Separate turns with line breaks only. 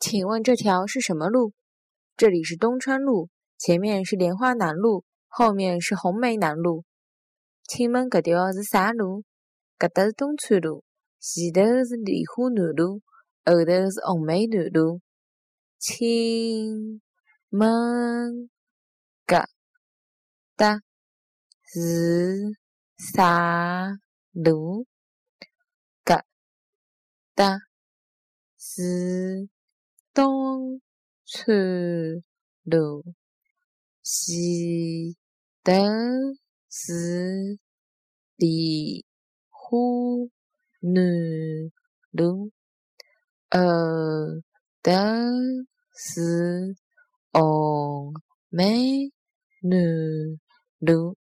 请问这条是什么路？这里是东川路，前面是莲花南路，后面是红梅南路。请问搿条是啥路？搿搭是东川路，前头是莲花南路，后头是红梅南路。请问搿搭是啥路？搿搭是东川路，前头是莲花南路，后头是红梅南路。